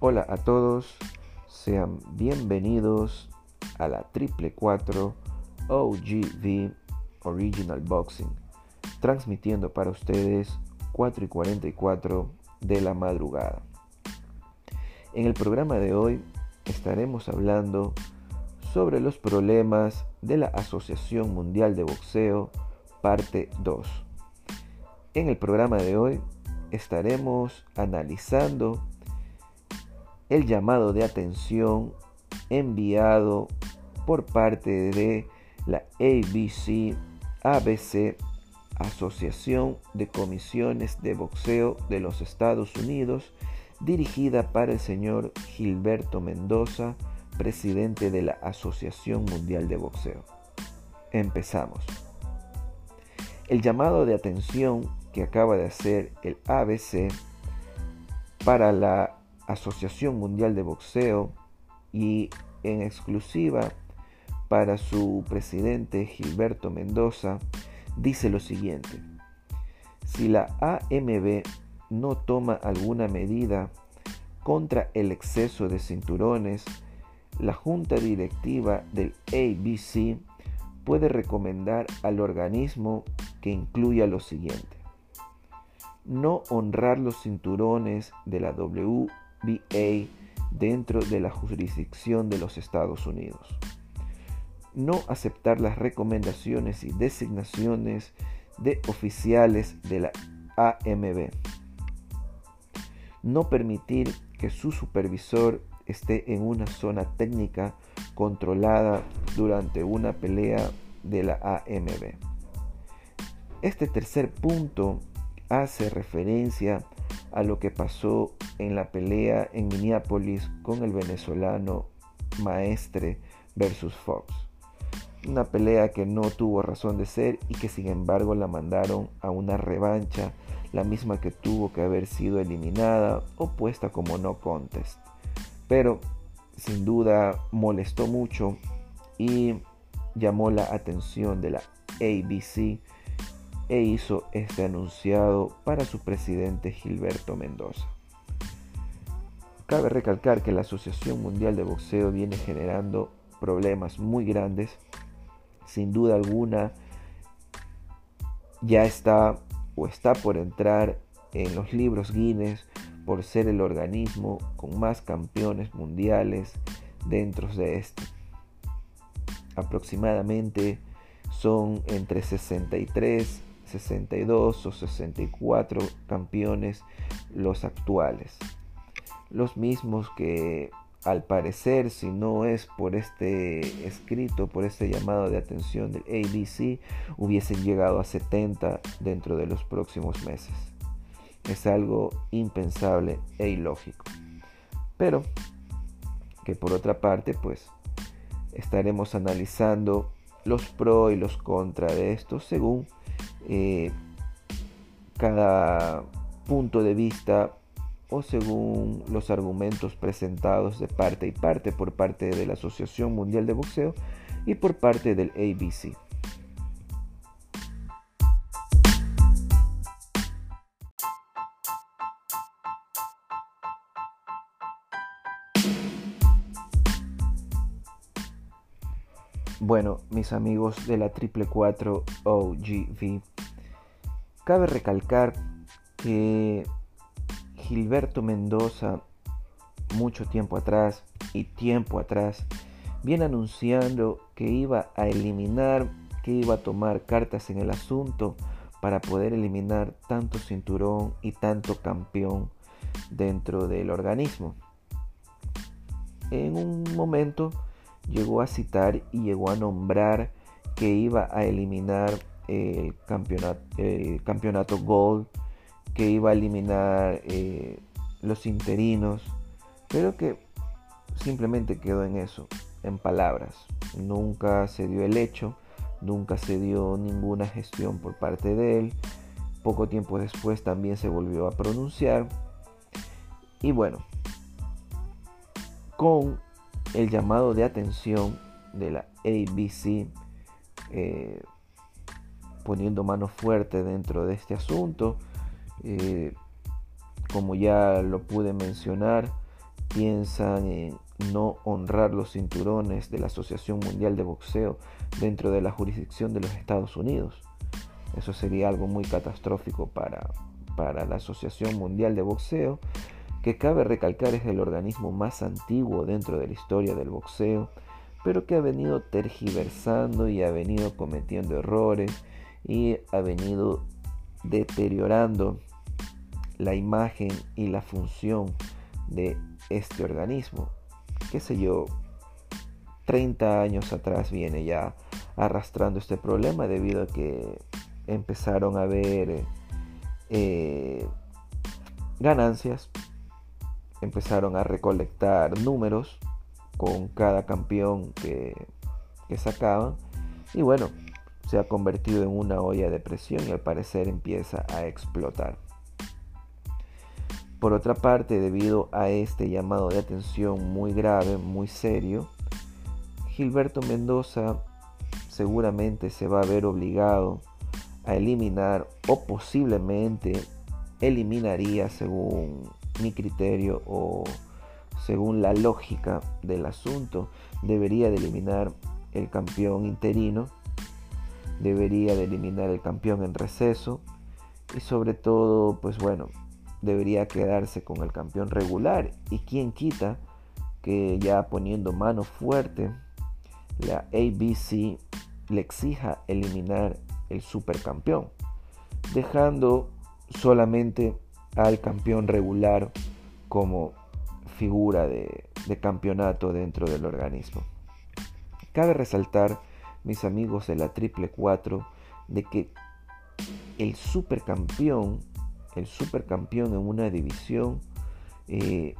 Hola a todos, sean bienvenidos a la Triple 4 OGV Original Boxing, transmitiendo para ustedes 4 y 44 de la madrugada. En el programa de hoy estaremos hablando sobre los problemas de la Asociación Mundial de Boxeo, parte 2. En el programa de hoy estaremos analizando el llamado de atención enviado por parte de la ABC ABC Asociación de Comisiones de Boxeo de los Estados Unidos dirigida para el señor Gilberto Mendoza, presidente de la Asociación Mundial de Boxeo. Empezamos. El llamado de atención que acaba de hacer el ABC para la Asociación Mundial de Boxeo y en exclusiva para su presidente Gilberto Mendoza dice lo siguiente. Si la AMB no toma alguna medida contra el exceso de cinturones, la junta directiva del ABC puede recomendar al organismo que incluya lo siguiente. No honrar los cinturones de la WBA dentro de la jurisdicción de los Estados Unidos. No aceptar las recomendaciones y designaciones de oficiales de la AMB no permitir que su supervisor esté en una zona técnica controlada durante una pelea de la AMB. Este tercer punto hace referencia a lo que pasó en la pelea en Minneapolis con el venezolano Maestre versus Fox. Una pelea que no tuvo razón de ser y que sin embargo la mandaron a una revancha la misma que tuvo que haber sido eliminada o puesta como no contest. Pero sin duda molestó mucho y llamó la atención de la ABC e hizo este anunciado para su presidente Gilberto Mendoza. Cabe recalcar que la Asociación Mundial de Boxeo viene generando problemas muy grandes. Sin duda alguna, ya está o está por entrar en los libros Guinness por ser el organismo con más campeones mundiales dentro de este. Aproximadamente son entre 63, 62 o 64 campeones los actuales. Los mismos que al parecer, si no es por este escrito, por este llamado de atención del ABC, hubiesen llegado a 70 dentro de los próximos meses. Es algo impensable e ilógico. Pero que por otra parte, pues estaremos analizando los pros y los contra de esto según eh, cada punto de vista o según los argumentos presentados de parte y parte por parte de la Asociación Mundial de Boxeo y por parte del ABC. Bueno, mis amigos de la Triple 4 OGV, cabe recalcar que Gilberto Mendoza, mucho tiempo atrás y tiempo atrás, viene anunciando que iba a eliminar, que iba a tomar cartas en el asunto para poder eliminar tanto cinturón y tanto campeón dentro del organismo. En un momento llegó a citar y llegó a nombrar que iba a eliminar el campeonato, el campeonato Gold que iba a eliminar eh, los interinos, pero que simplemente quedó en eso, en palabras. Nunca se dio el hecho, nunca se dio ninguna gestión por parte de él. Poco tiempo después también se volvió a pronunciar. Y bueno, con el llamado de atención de la ABC, eh, poniendo mano fuerte dentro de este asunto, eh, como ya lo pude mencionar, piensan en no honrar los cinturones de la Asociación Mundial de Boxeo dentro de la jurisdicción de los Estados Unidos. Eso sería algo muy catastrófico para, para la Asociación Mundial de Boxeo, que cabe recalcar es el organismo más antiguo dentro de la historia del boxeo, pero que ha venido tergiversando y ha venido cometiendo errores y ha venido deteriorando la imagen y la función de este organismo. Qué sé yo, 30 años atrás viene ya arrastrando este problema debido a que empezaron a haber eh, ganancias, empezaron a recolectar números con cada campeón que, que sacaban y bueno, se ha convertido en una olla de presión y al parecer empieza a explotar. Por otra parte, debido a este llamado de atención muy grave, muy serio, Gilberto Mendoza seguramente se va a ver obligado a eliminar o posiblemente eliminaría según mi criterio o según la lógica del asunto, debería de eliminar el campeón interino, debería de eliminar el campeón en receso y sobre todo, pues bueno, debería quedarse con el campeón regular. Y quien quita que ya poniendo mano fuerte, la ABC le exija eliminar el supercampeón, dejando solamente al campeón regular como figura de, campeonato dentro del organismo. Cabe resaltar, mis amigos de la Triple 4, de que el supercampeón el supercampeón en una división eh,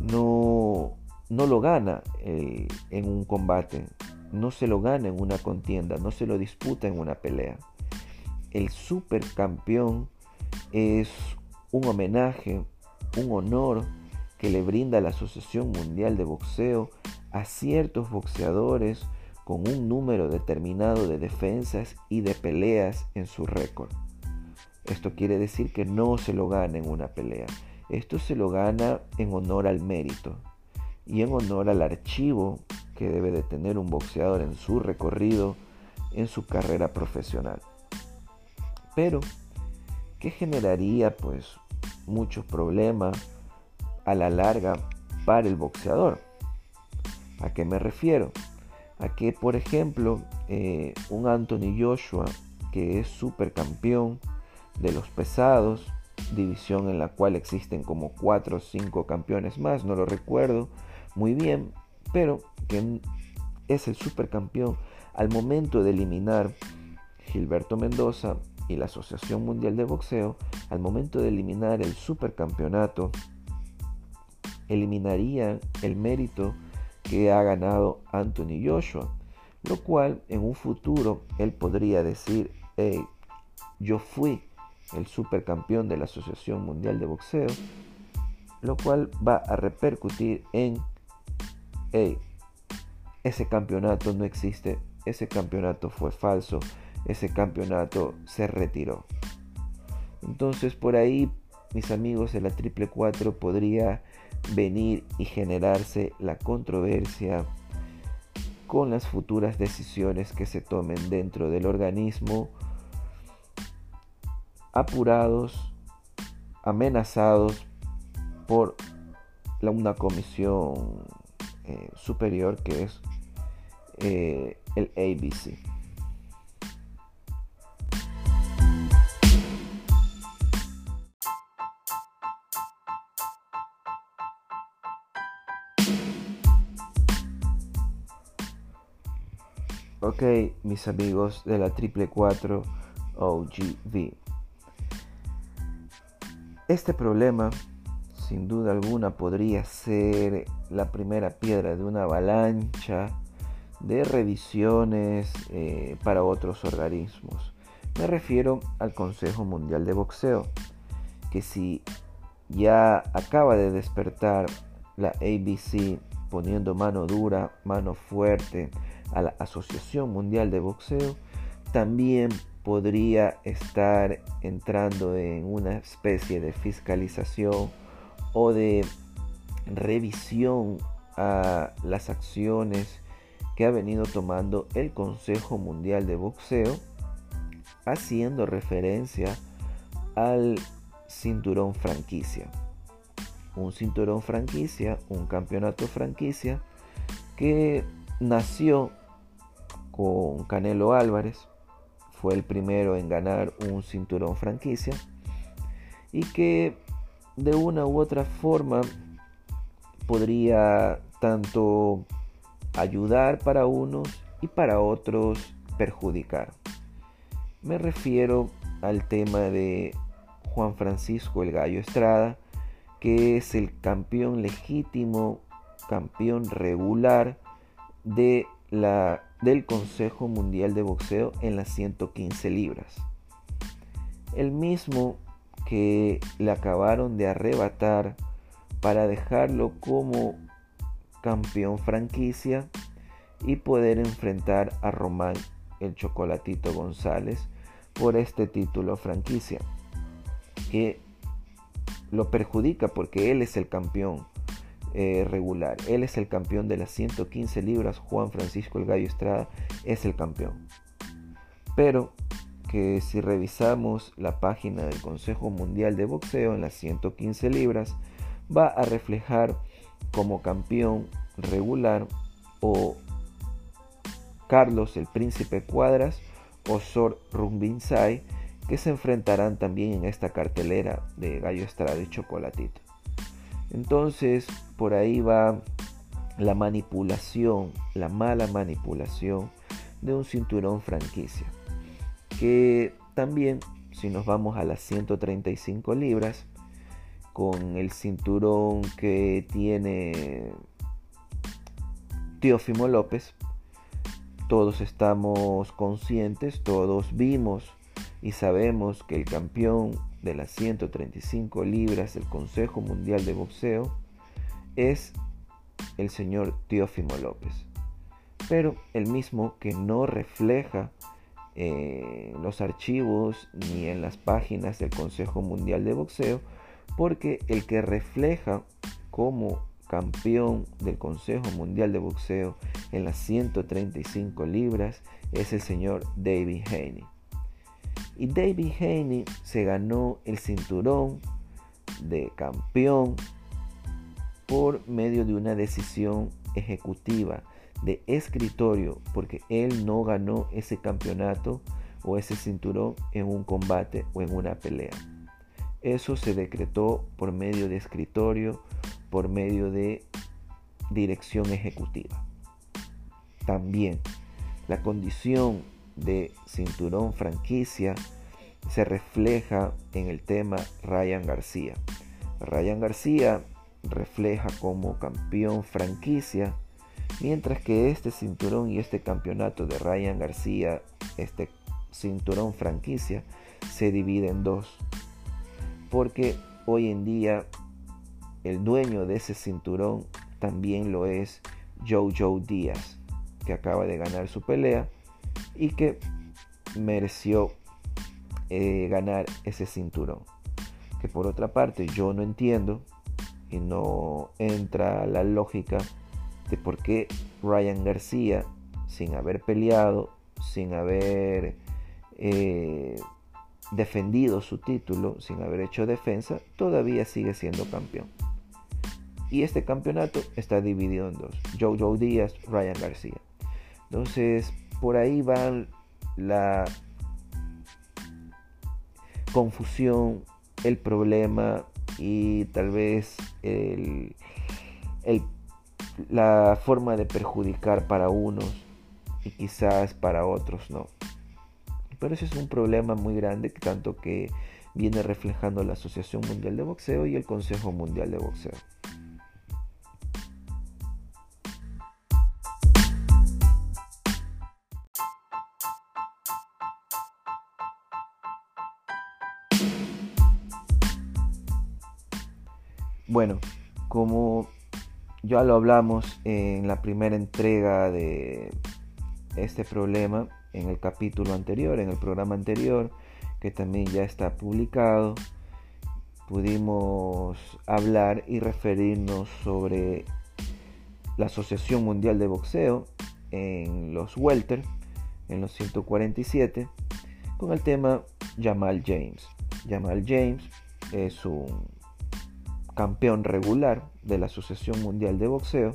no, no, lo gana eh, en un combate, no se lo gana en una contienda, no se lo disputa en una pelea. El supercampeón es un homenaje, un honor que le brinda la Asociación Mundial de Boxeo a ciertos boxeadores con un número determinado de defensas y de peleas en su récord. Esto quiere decir que no se lo gana en una pelea. Esto se lo gana en honor al mérito y en honor al archivo que debe de tener un boxeador en su recorrido, en su carrera profesional. Pero, ¿qué generaría pues muchos problemas a la larga para el boxeador? ¿A qué me refiero? A que, por ejemplo, eh, un Anthony Joshua, que es supercampeón, de los pesados, división en la cual existen como 4 o 5 campeones más, no lo recuerdo muy bien, pero que es el supercampeón al momento de eliminar Gilberto Mendoza y la Asociación Mundial de Boxeo, al momento de eliminar el supercampeonato, eliminaría el mérito que ha ganado Anthony Joshua, lo cual en un futuro él podría decir, hey, yo fui el supercampeón de la Asociación Mundial de Boxeo, lo cual va a repercutir en, ese campeonato no existe, ese campeonato fue falso, ese campeonato se retiró. Entonces por ahí, mis amigos de la Triple 4 podría venir y generarse la controversia con las futuras decisiones que se tomen dentro del organismo apurados, amenazados por la, una comisión eh, superior que es eh, el ABC. Ok, mis amigos de la triple 4 OGV. Este problema, sin duda alguna, podría ser la primera piedra de una avalancha de revisiones eh, para otros organismos. Me refiero al Consejo Mundial de Boxeo, que si ya acaba de despertar la ABC poniendo mano dura, mano fuerte a la Asociación Mundial de Boxeo, también podría estar entrando en una especie de fiscalización o de revisión a las acciones que ha venido tomando el Consejo Mundial de Boxeo, haciendo referencia al cinturón franquicia. Un cinturón franquicia, un campeonato franquicia que nació con Canelo Álvarez, el primero en ganar un cinturón franquicia y que de una u otra forma podría tanto ayudar para unos y para otros perjudicar. Me refiero al tema de Juan Francisco el Gallo Estrada, que es el campeón legítimo, campeón regular de la, del Consejo Mundial de Boxeo en las 115 libras. El mismo que le acabaron de arrebatar para dejarlo como campeón franquicia y poder enfrentar a Román el Chocolatito González por este título franquicia que lo perjudica porque él es el campeón eh, regular, él es el campeón de las 115 libras, Juan Francisco el Gallo Estrada es el campeón. Pero que si revisamos la página del Consejo Mundial de Boxeo en las 115 libras, va a reflejar como campeón regular o Carlos el Príncipe Cuadras o Sor Rumbinsai que se enfrentarán también en esta cartelera de Gallo Estrada y Chocolatito. Entonces, por ahí va la manipulación, la mala manipulación de un cinturón franquicia. Que también, si nos vamos a las 135 libras, con el cinturón que tiene Teófimo López, todos estamos conscientes, todos vimos y sabemos que el campeón de las 135 libras del Consejo Mundial de Boxeo es el señor Teófimo López, pero el mismo que no refleja eh, los archivos ni en las páginas del Consejo Mundial de Boxeo, porque el que refleja como campeón del Consejo Mundial de Boxeo en las 135 libras es el señor David Haney. Y David Haney se ganó el cinturón de campeón por medio de una decisión ejecutiva de escritorio, porque él no ganó ese campeonato o ese cinturón en un combate o en una pelea. Eso se decretó por medio de escritorio, por medio de dirección ejecutiva. También la condición de cinturón franquicia se refleja en el tema Ryan García. Ryan García refleja como campeón franquicia, mientras que este cinturón y este campeonato de Ryan García, este cinturón franquicia, se divide en dos. Porque hoy en día el dueño de ese cinturón también lo es Joe Díaz, que acaba de ganar su pelea y que mereció eh, ganar ese cinturón. Que por otra parte yo no entiendo y no entra la lógica de por qué Ryan García, sin haber peleado, sin haber eh, defendido su título, sin haber hecho defensa, todavía sigue siendo campeón. Y este campeonato está dividido en dos. Joe Díaz, Ryan García. Entonces, por ahí va la confusión, el problema y tal vez la forma de perjudicar para unos y quizás para otros no. Pero ese es un problema muy grande, tanto que viene reflejando la Asociación Mundial de Boxeo y el Consejo Mundial de Boxeo. Bueno, como ya lo hablamos en la primera entrega de este problema, en el capítulo anterior, en el programa anterior, que también ya está publicado, pudimos hablar y referirnos sobre la Asociación Mundial de Boxeo en los welter, en los 147, con el tema Jamal James. Jamal James es un campeón regular de la Asociación Mundial de Boxeo.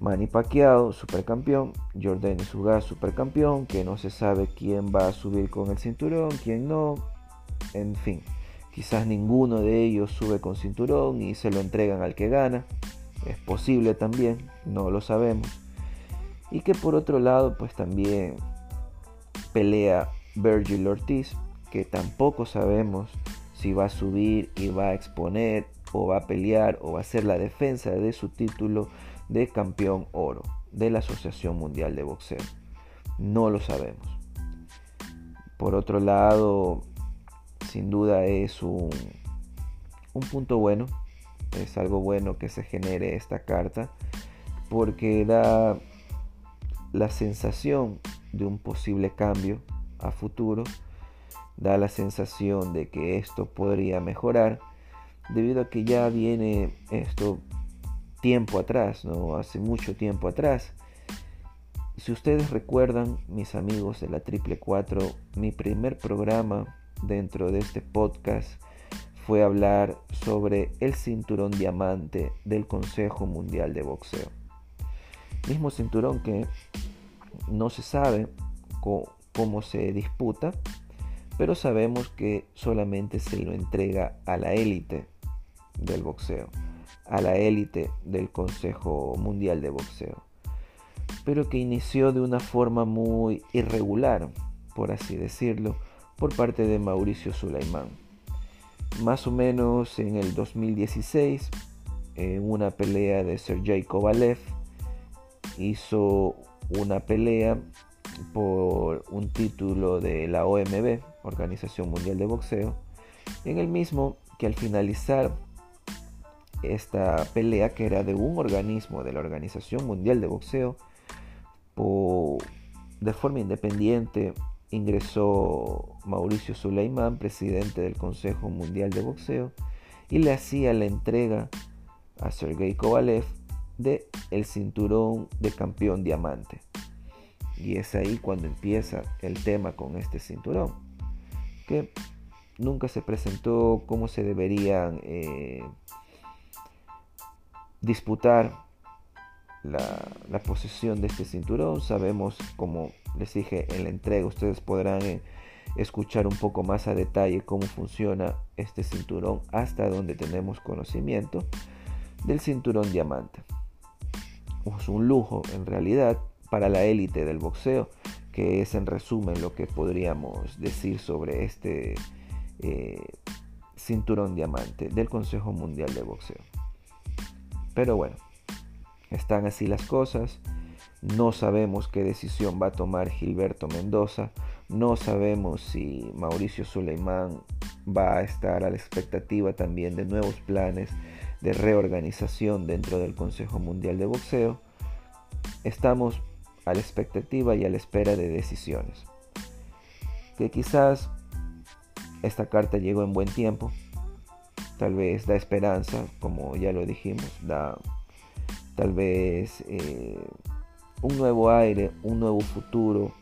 Manny Pacquiao, supercampeón. Jordan Sugar, supercampeón. Que no se sabe quién va a subir con el cinturón, quién no. En fin, quizás ninguno de ellos sube con cinturón y se lo entregan al que gana. Es posible también, no lo sabemos. Y que por otro lado, pues también pelea Virgil Ortiz, que tampoco sabemos si va a subir y va a exponer o va a pelear o va a hacer la defensa de su título de campeón oro de la Asociación Mundial de Boxeo. No lo sabemos. Por otro lado, sin duda es un, un punto bueno, es algo bueno que se genere esta carta porque da la sensación de un posible cambio a futuro da la sensación de que esto podría mejorar debido a que ya viene esto tiempo atrás, ¿no? Hace mucho tiempo atrás. Si ustedes recuerdan, mis amigos de la Triple 4, mi primer programa dentro de este podcast fue hablar sobre el cinturón diamante del Consejo Mundial de Boxeo. Mismo cinturón que no se sabe cómo se disputa, pero sabemos que solamente se lo entrega a la élite del boxeo, a la élite del Consejo Mundial de Boxeo, pero que inició de una forma muy irregular, por así decirlo, por parte de Mauricio Sulaimán. Más o menos en el 2016, en una pelea de Sergey Kovalev, hizo una pelea por un título de la OMB, Organización Mundial de Boxeo, en el mismo que al finalizar esta pelea, que era de un organismo de la Organización Mundial de Boxeo, de forma independiente ingresó Mauricio Suleiman, presidente del Consejo Mundial de Boxeo, y le hacía la entrega a Sergei Kovalev de el cinturón de campeón diamante. Y es ahí cuando empieza el tema con este cinturón, nunca se presentó cómo se deberían eh, disputar la, posesión de este cinturón. Sabemos, como les dije en la entrega, ustedes podrán eh, escuchar un poco más a detalle cómo funciona este cinturón hasta donde tenemos conocimiento del cinturón diamante. Es un lujo en realidad para la élite del boxeo, que es en resumen lo que podríamos decir sobre este eh, cinturón diamante del Consejo Mundial de Boxeo. Pero bueno, están así las cosas. No sabemos qué decisión va a tomar Gilberto Mendoza. No sabemos si Mauricio Suleimán va a estar a la expectativa también de nuevos planes de reorganización dentro del Consejo Mundial de Boxeo. Estamos a la expectativa y a la espera de decisiones. Que quizás esta carta llegó en buen tiempo, tal vez da esperanza, como ya lo dijimos, da tal vez eh, un nuevo aire, un nuevo futuro,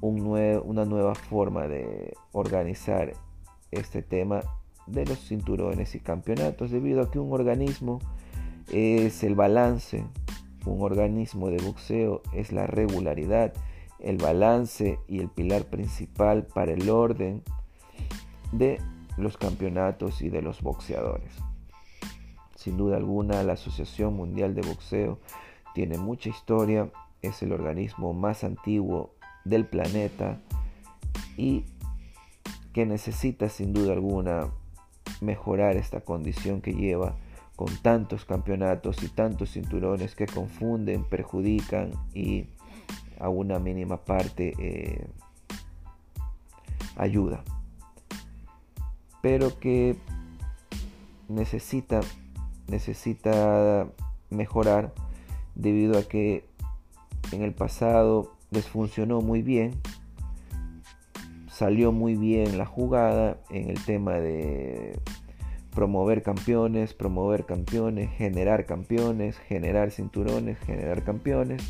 una nueva forma de organizar este tema de los cinturones y campeonatos, debido a que un organismo es el balance un organismo de boxeo es la regularidad, el balance y el pilar principal para el orden de los campeonatos y de los boxeadores. Sin duda alguna, la Asociación Mundial de Boxeo tiene mucha historia, es el organismo más antiguo del planeta y que necesita sin duda alguna mejorar esta condición que lleva con tantos campeonatos y tantos cinturones que confunden, perjudican y a una mínima parte eh, ayuda. Pero que necesita, necesita mejorar debido a que en el pasado les funcionó muy bien. salió muy bien la jugada en el tema de promover campeones, promover campeones, generar campeones, generar cinturones, generar campeones.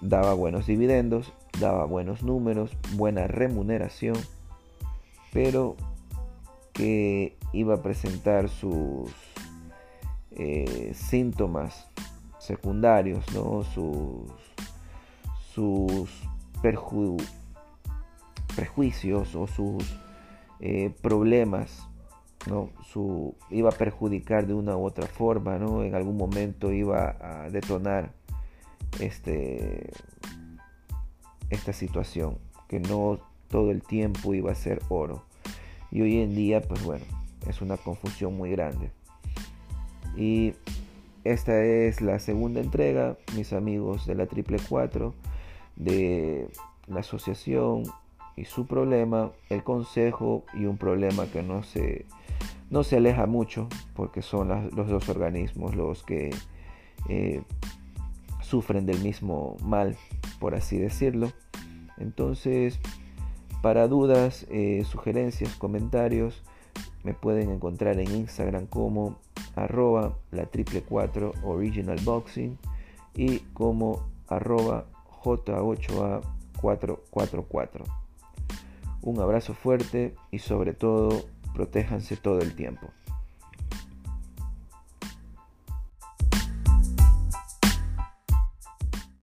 Daba buenos dividendos, daba buenos números, buena remuneración, pero que iba a presentar sus eh, síntomas secundarios, ¿no? sus, sus prejuicios o sus eh, problemas ¿no? Su, iba a perjudicar de una u otra forma, ¿no? En algún momento iba a detonar este, esta situación, que no todo el tiempo iba a ser oro. Y hoy en día, pues bueno, es una confusión muy grande. Y esta es la segunda entrega, mis amigos de la Triple 4, de la asociación y su problema, el consejo y un problema que no se, no se aleja mucho porque son los dos organismos los que eh, sufren del mismo mal, por así decirlo. Entonces, para dudas, eh, sugerencias, comentarios, me pueden encontrar en Instagram como arroba la triple 4 original boxing y como arroba j8a 444. Un abrazo fuerte y sobre todo, protéjanse todo el tiempo.